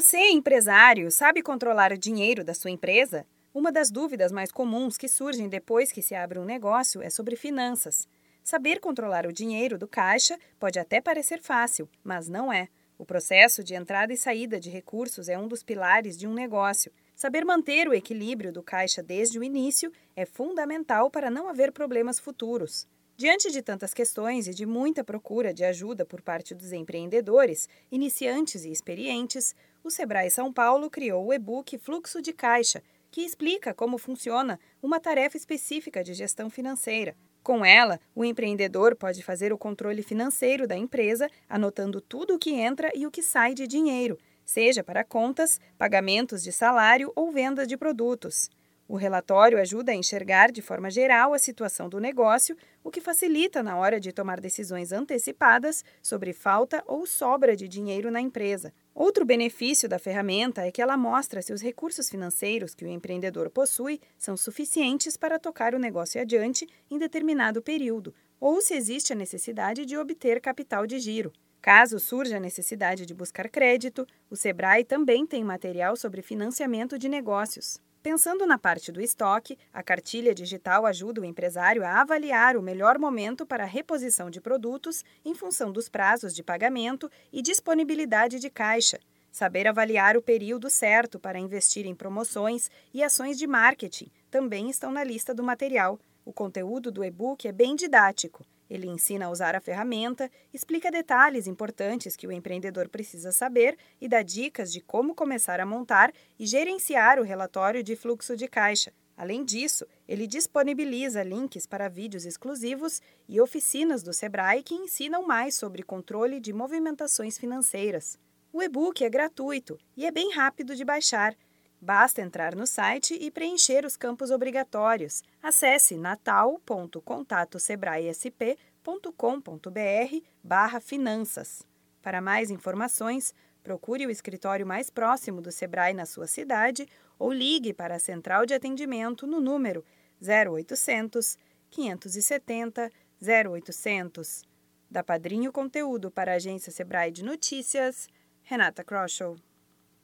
Você, empresário, sabe controlar o dinheiro da sua empresa? Uma das dúvidas mais comuns que surgem depois que se abre um negócio é sobre finanças. Saber controlar o dinheiro do caixa pode até parecer fácil, mas não é. O processo de entrada e saída de recursos é um dos pilares de um negócio. Saber manter o equilíbrio do caixa desde o início é fundamental para não haver problemas futuros. Diante de tantas questões e de muita procura de ajuda por parte dos empreendedores, iniciantes e experientes, o Sebrae São Paulo criou o e-book Fluxo de Caixa, que explica como funciona uma tarefa específica de gestão financeira. Com ela, o empreendedor pode fazer o controle financeiro da empresa, anotando tudo o que entra e o que sai de dinheiro, seja para contas, pagamentos de salário ou venda de produtos. O relatório ajuda a enxergar de forma geral a situação do negócio, o que facilita na hora de tomar decisões antecipadas sobre falta ou sobra de dinheiro na empresa. Outro benefício da ferramenta é que ela mostra se os recursos financeiros que o empreendedor possui são suficientes para tocar o negócio adiante em determinado período, ou se existe a necessidade de obter capital de giro. Caso surja a necessidade de buscar crédito, o Sebrae também tem material sobre financiamento de negócios. Pensando na parte do estoque, a cartilha digital ajuda o empresário a avaliar o melhor momento para a reposição de produtos em função dos prazos de pagamento e disponibilidade de caixa. Saber avaliar o período certo para investir em promoções e ações de marketing também estão na lista do material. O conteúdo do e-book é bem didático. Ele ensina a usar a ferramenta, explica detalhes importantes que o empreendedor precisa saber e dá dicas de como começar a montar e gerenciar o relatório de fluxo de caixa. Além disso, ele disponibiliza links para vídeos exclusivos e oficinas do Sebrae que ensinam mais sobre controle de movimentações financeiras. O e-book é gratuito e é bem rápido de baixar. Basta entrar no site e preencher os campos obrigatórios. Acesse natal.contatosebraesp.com.br barra finanças. Para mais informações, procure o escritório mais próximo do Sebrae na sua cidade ou ligue para a central de atendimento no número 0800 570 0800. Da Padrinho Conteúdo para a agência Sebrae de Notícias, Renata Kroschel.